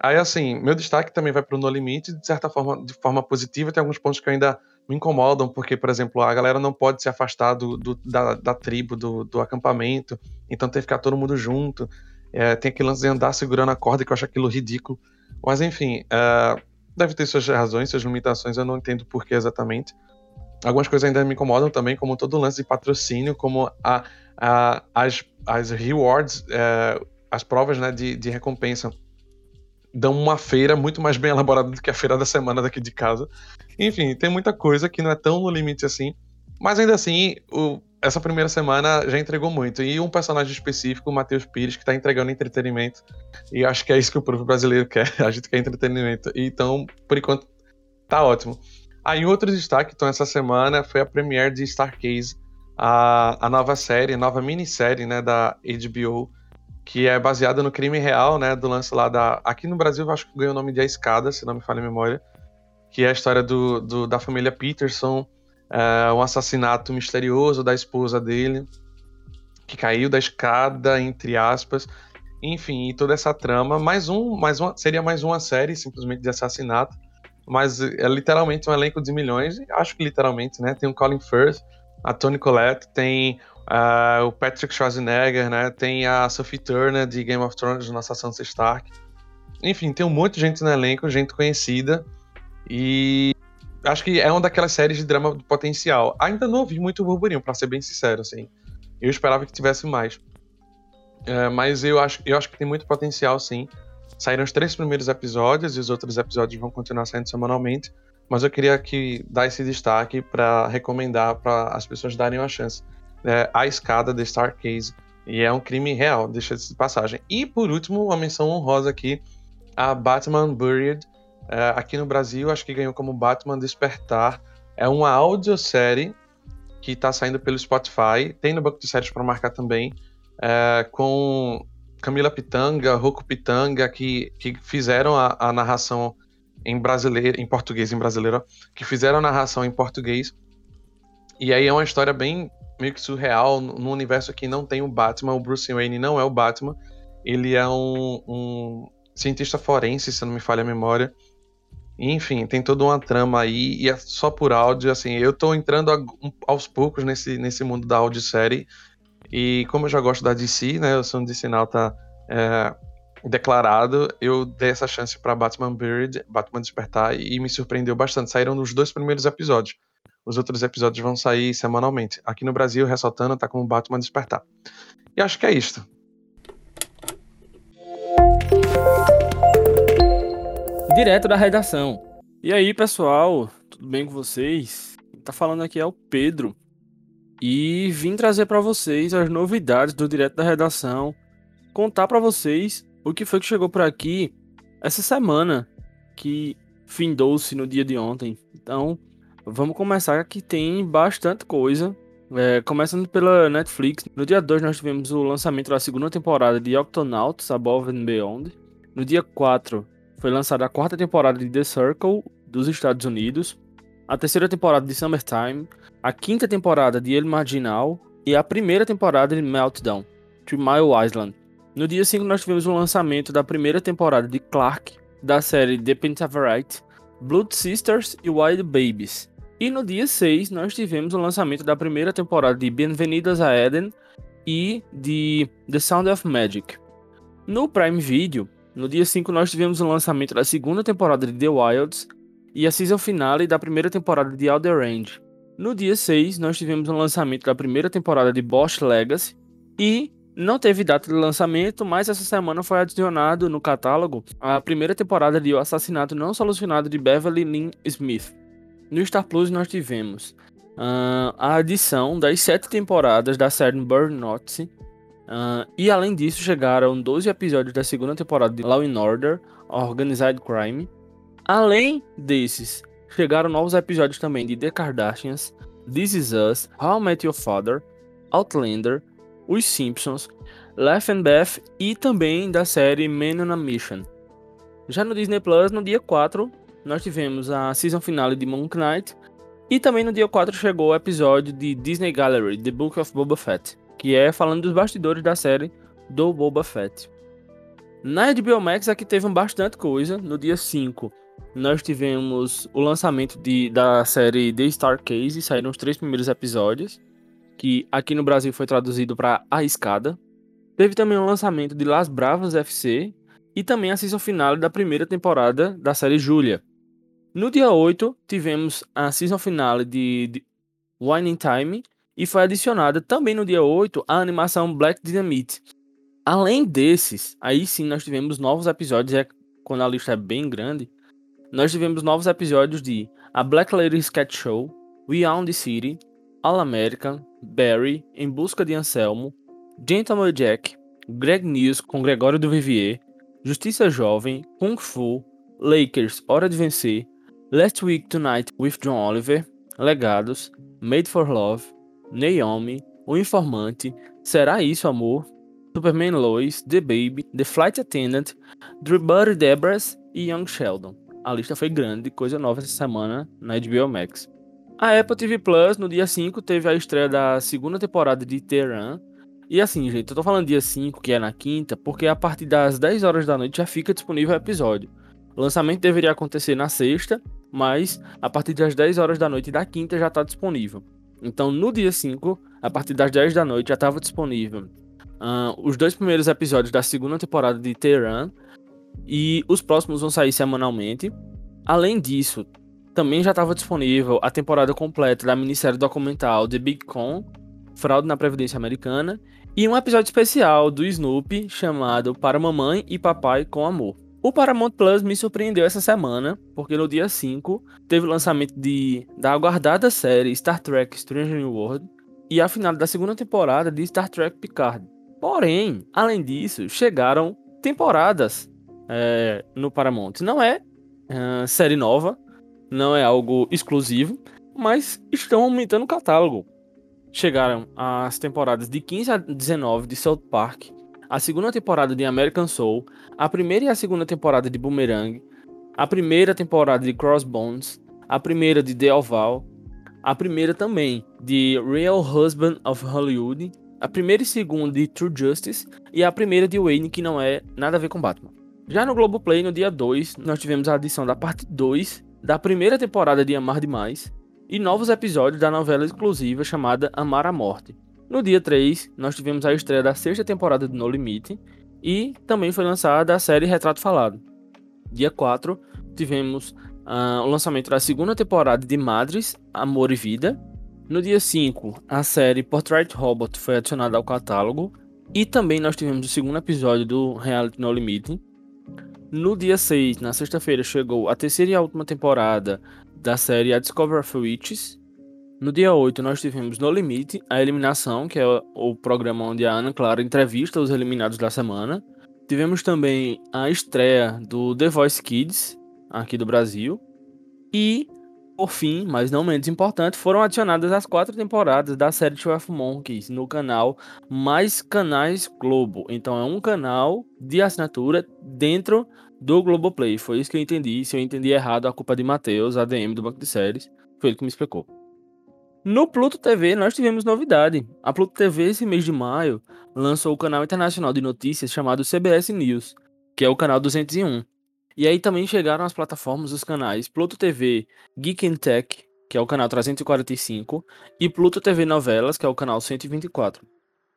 Aí assim, meu destaque também vai pro No Limite, de certa forma, de forma positiva, tem alguns pontos que ainda me incomodam, porque, por exemplo, a galera não pode se afastar do, do da, da, tribo, do, do, acampamento, então tem que ficar todo mundo junto. É, tem aquele lance de andar segurando a corda, que eu acho aquilo ridículo. Mas, enfim, é, deve ter suas razões, suas limitações, eu não entendo por que exatamente. Algumas coisas ainda me incomodam também, como todo o lance de patrocínio, como a, a, as, as rewards, é, as provas né, de, de recompensa dão uma feira muito mais bem elaborada do que a feira da semana daqui de casa. Enfim, tem muita coisa que não é tão no limite assim. Mas ainda assim, o, essa primeira semana já entregou muito. E um personagem específico, o Matheus Pires, que está entregando entretenimento. E acho que é isso que o povo brasileiro quer. A gente quer entretenimento. Então, por enquanto, tá ótimo. Aí, outro destaque, então, essa semana foi a premiere de Starcase, a, a nova série, a nova minissérie, né, da HBO, que é baseada no crime real, né, do lance lá da... Aqui no Brasil, eu acho que ganhou o nome de A Escada, se não me falha a memória, que é a história do, do da família Peterson, é, um assassinato misterioso da esposa dele, que caiu da escada, entre aspas, enfim, e toda essa trama, mais um, mais uma, seria mais uma série, simplesmente, de assassinato, mas é literalmente um elenco de milhões, acho que literalmente, né, tem o Colin Firth, a Toni Collette, tem Uh, o Patrick Schwarzenegger, né? Tem a Sophie Turner de Game of Thrones, nossa Sansa Stark. Enfim, tem um monte de gente no elenco, gente conhecida. E acho que é uma daquelas séries de drama de potencial. Ainda não ouvi muito burburinho, para ser bem sincero, assim. Eu esperava que tivesse mais. Uh, mas eu acho, eu acho que tem muito potencial, sim. Saíram os três primeiros episódios e os outros episódios vão continuar saindo semanalmente. Mas eu queria aqui dar esse destaque para recomendar para as pessoas darem uma chance é, a escada de Starcase. E é um crime real, deixa de passagem. E por último, uma menção honrosa aqui, a Batman Buried. É, aqui no Brasil, acho que ganhou como Batman Despertar. É uma audiosérie que está saindo pelo Spotify. Tem no banco de séries para marcar também. É, com Camila Pitanga, Rocco Pitanga, que, que fizeram a, a narração em brasileiro, em português, em brasileiro, que fizeram a narração em português. E aí é uma história bem meio que surreal no universo que não tem o Batman. O Bruce Wayne não é o Batman. Ele é um, um cientista forense, se não me falha a memória. Enfim, tem toda uma trama aí e é só por áudio. Assim, eu tô entrando a, um, aos poucos nesse, nesse mundo da audiosérie. E como eu já gosto da DC, né? Eu sou um DC Nauta é, declarado. Eu dei essa chance para Batman Bird, Batman Despertar e me surpreendeu bastante. Saíram nos dois primeiros episódios. Os outros episódios vão sair semanalmente. Aqui no Brasil, ressaltando, tá como Batman Despertar. E acho que é isto. Direto da redação. E aí, pessoal, tudo bem com vocês? Tá falando aqui é o Pedro. E vim trazer para vocês as novidades do Direto da Redação, contar para vocês o que foi que chegou por aqui essa semana que findou-se no dia de ontem. Então, Vamos começar que tem bastante coisa. É, começando pela Netflix, no dia 2 nós tivemos o lançamento da segunda temporada de Octonauts Above and Beyond. No dia 4 foi lançada a quarta temporada de The Circle dos Estados Unidos, a terceira temporada de Summertime, a quinta temporada de El Marginal e a primeira temporada de Meltdown, Three Mile Island. No dia 5 nós tivemos o lançamento da primeira temporada de Clark, da série The Pentaverite, Blood Sisters e Wild Babies. E no dia 6, nós tivemos o lançamento da primeira temporada de Bem-vindas a Eden e de The Sound of Magic. No Prime Video, no dia 5, nós tivemos o lançamento da segunda temporada de The Wilds e a season finale da primeira temporada de Outer Range. No dia 6, nós tivemos o lançamento da primeira temporada de Bosch Legacy e não teve data de lançamento, mas essa semana foi adicionado no catálogo a primeira temporada de O Assassinato Não Solucionado de Beverly Lynn Smith. No Star Plus nós tivemos uh, a adição das sete temporadas da série Burnout, uh, e além disso chegaram 12 episódios da segunda temporada de Law and Order, Organized Crime. Além desses, chegaram novos episódios também de The Kardashians, This Is Us, How I Met Your Father, Outlander, Os Simpsons, Laugh and Beth e também da série Men on a Mission. Já no Disney Plus, no dia 4, nós tivemos a season finale de Moon Knight e também no dia 4 chegou o episódio de Disney Gallery, The Book of Boba Fett, que é falando dos bastidores da série do Boba Fett. Na HBO Max aqui teve bastante coisa. No dia 5, nós tivemos o lançamento de, da série The Star Case, saíram os três primeiros episódios, que aqui no Brasil foi traduzido para A Escada. Teve também o lançamento de Las Bravas FC e também a season final da primeira temporada da série Julia. No dia 8, tivemos a season finale de, de Wine Time e foi adicionada também no dia 8 a animação Black Dynamite. Além desses, aí sim nós tivemos novos episódios, é quando a lista é bem grande, nós tivemos novos episódios de A Black Lady Sketch Show, We Are the City, All American, Barry, Em Busca de Anselmo, Gentleman Jack, Greg News com Gregório do Vivier, Justiça Jovem, Kung Fu, Lakers, Hora de Vencer, Last Week Tonight with John Oliver, Legados, Made for Love, Naomi, O Informante, Será Isso Amor, Superman Lois, The Baby, The Flight Attendant, Drew Buddy Debras e Young Sheldon a lista foi grande, coisa nova essa semana na HBO Max. A Apple TV Plus, no dia 5, teve a estreia da segunda temporada de Terran. E assim, gente, eu tô falando dia 5, que é na quinta, porque a partir das 10 horas da noite já fica disponível o episódio. O lançamento deveria acontecer na sexta, mas a partir das 10 horas da noite da quinta já está disponível. Então, no dia 5, a partir das 10 da noite já estava disponível uh, os dois primeiros episódios da segunda temporada de Terran e os próximos vão sair semanalmente. Além disso, também já estava disponível a temporada completa da minissérie documental The Big Con, Fraude na Previdência Americana, e um episódio especial do Snoopy chamado Para Mamãe e Papai com Amor. O Paramount Plus me surpreendeu essa semana, porque no dia 5 teve o lançamento de, da aguardada série Star Trek Strange New World e a final da segunda temporada de Star Trek Picard. Porém, além disso, chegaram temporadas é, no Paramount. Não é uh, série nova, não é algo exclusivo, mas estão aumentando o catálogo. Chegaram as temporadas de 15 a 19 de South Park, a segunda temporada de American Soul, a primeira e a segunda temporada de Boomerang, a primeira temporada de Crossbones, a primeira de The Oval, a primeira também de Real Husband of Hollywood, a primeira e segunda de True Justice e a primeira de Wayne que não é nada a ver com Batman. Já no Globoplay, no dia 2, nós tivemos a adição da parte 2 da primeira temporada de Amar Demais e novos episódios da novela exclusiva chamada Amar a Morte. No dia 3, nós tivemos a estreia da sexta temporada de No Limite e também foi lançada a série Retrato Falado. Dia 4, tivemos uh, o lançamento da segunda temporada de Madres, Amor e Vida. No dia 5, a série Portrait Robot foi adicionada ao catálogo. E também nós tivemos o segundo episódio do Reality No Limite, no dia 6, na sexta-feira, chegou a terceira e última temporada da série A Discover of Witches. No dia 8, nós tivemos No Limite, a eliminação, que é o programa onde a Ana Clara entrevista os eliminados da semana. Tivemos também a estreia do The Voice Kids, aqui do Brasil. E por fim, mas não menos importante, foram adicionadas as quatro temporadas da série Twelve Monkeys no canal Mais Canais Globo. Então é um canal de assinatura dentro do Globoplay. Foi isso que eu entendi. Se eu entendi errado, a culpa é de Matheus, ADM do Banco de Séries. Foi ele que me explicou. No Pluto TV, nós tivemos novidade. A Pluto TV, esse mês de maio, lançou o canal internacional de notícias chamado CBS News, que é o canal 201. E aí também chegaram as plataformas dos canais Pluto TV Geek and Tech, que é o canal 345, e Pluto TV Novelas, que é o canal 124.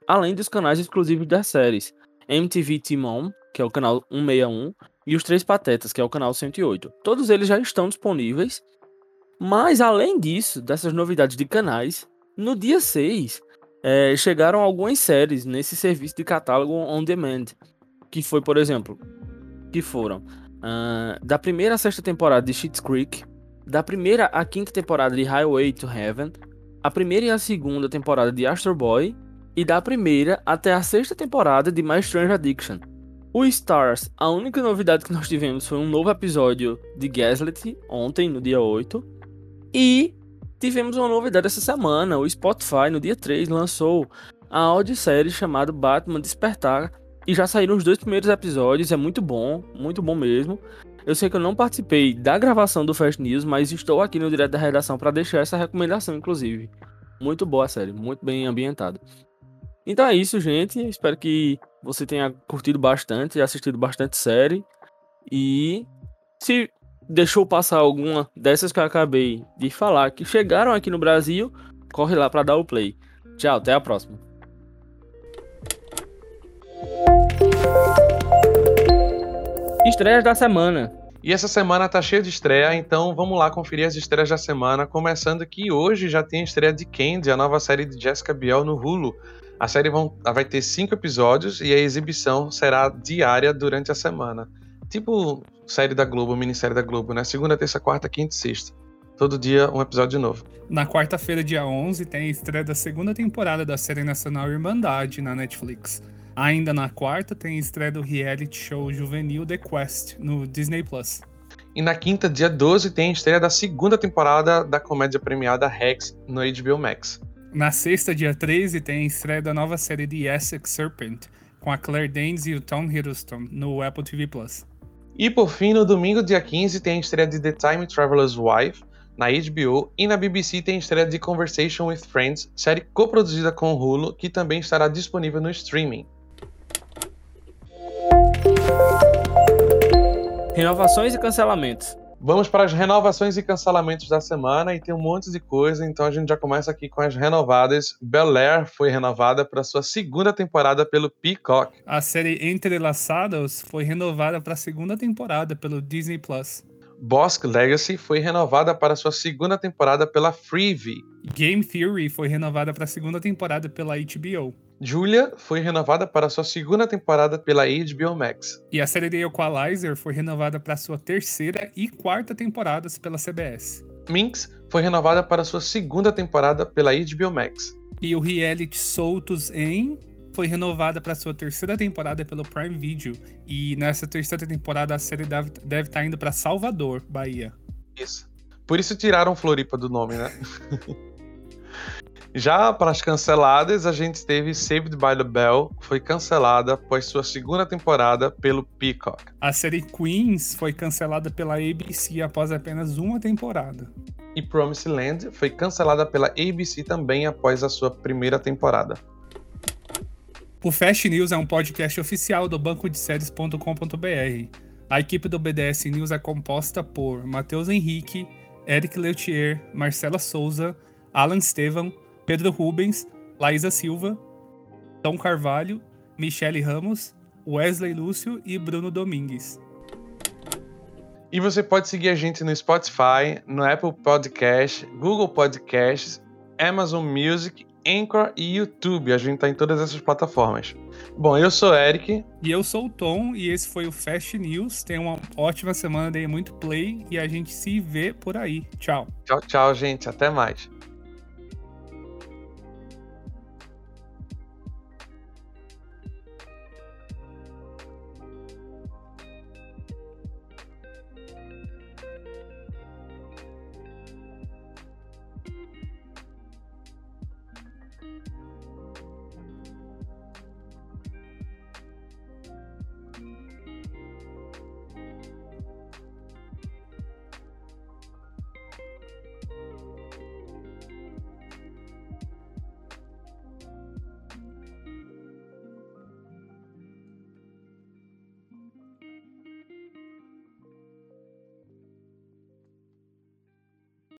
Além dos canais exclusivos das séries MTV Timon, que é o canal 161, e Os Três Patetas, que é o canal 108. Todos eles já estão disponíveis Mas, além disso, dessas novidades de canais, no dia 6 é, chegaram algumas séries nesse serviço de catálogo on demand. Que foi, por exemplo, que foram uh, da primeira a sexta temporada de Schitt's Creek, da primeira à quinta temporada de Highway to Heaven, a primeira e a segunda temporada de Astro Boy e da primeira até a sexta temporada de My Strange Addiction. O Stars, a única novidade que nós tivemos foi um novo episódio de Gaslit ontem, no dia 8. E tivemos uma novidade essa semana. O Spotify, no dia 3, lançou a audiosérie chamada Batman Despertar. E já saíram os dois primeiros episódios. É muito bom, muito bom mesmo. Eu sei que eu não participei da gravação do Fast News, mas estou aqui no direto da redação para deixar essa recomendação, inclusive. Muito boa a série, muito bem ambientada. Então é isso, gente. Espero que você tenha curtido bastante, assistido bastante série. E se deixou passar alguma dessas que eu acabei de falar que chegaram aqui no Brasil, corre lá para dar o play. Tchau, até a próxima. Estreias da semana. E essa semana tá cheia de estreia, então vamos lá conferir as estreias da semana, começando que hoje já tem a estreia de Candy, a nova série de Jessica Biel no Hulu. A série vão, vai ter cinco episódios e a exibição será diária durante a semana. Tipo série da Globo, minissérie da Globo, né? Segunda, terça, quarta, quinta e sexta. Todo dia um episódio novo. Na quarta-feira, dia 11, tem a estreia da segunda temporada da série nacional Irmandade na Netflix. Ainda na quarta, tem a estreia do reality show juvenil The Quest no Disney Plus. E na quinta, dia 12, tem a estreia da segunda temporada da comédia premiada Rex no HBO Max. Na sexta, dia 13, tem a estreia da nova série de Essex Serpent, com a Claire Danes e o Tom Hiddleston, no Apple TV+. Plus. E por fim, no domingo, dia 15, tem a estreia de The Time Traveler's Wife, na HBO, e na BBC tem a estreia de Conversation with Friends, série coproduzida com o Hulu, que também estará disponível no streaming. Renovações e cancelamentos. Vamos para as renovações e cancelamentos da semana e tem um monte de coisa, então a gente já começa aqui com as renovadas. Bel Air foi renovada para sua segunda temporada pelo Peacock. A série Entrelaçados foi renovada para a segunda temporada pelo Disney Plus. Bosque Legacy foi renovada para sua segunda temporada pela Freevee. Game Theory foi renovada para a segunda temporada pela HBO. Julia foi renovada para sua segunda temporada pela HBO Max. E a série The Equalizer foi renovada para sua terceira e quarta temporadas pela CBS. Minx foi renovada para sua segunda temporada pela HBO Max. E o reality Soltos em foi renovada para sua terceira temporada pelo Prime Video. E nessa terceira temporada a série deve, estar tá indo para Salvador, Bahia. Isso. Por isso tiraram Floripa do nome, né? Já para as canceladas, a gente teve Saved by the Bell, que foi cancelada após sua segunda temporada pelo Peacock. A série Queens foi cancelada pela ABC após apenas uma temporada. E Promised Land foi cancelada pela ABC também após a sua primeira temporada. O Fast News é um podcast oficial do banco de séries.com.br. A equipe do BDS News é composta por Matheus Henrique, Eric Leutier, Marcela Souza, Alan Estevam, Pedro Rubens, Laísa Silva, Tom Carvalho, Michele Ramos, Wesley Lúcio e Bruno Domingues. E você pode seguir a gente no Spotify, no Apple Podcast, Google Podcasts, Amazon Music, Anchor e YouTube. A gente está em todas essas plataformas. Bom, eu sou o Eric. E eu sou o Tom, e esse foi o Fast News. Tenha uma ótima semana, dei muito play e a gente se vê por aí. Tchau. Tchau, tchau, gente. Até mais.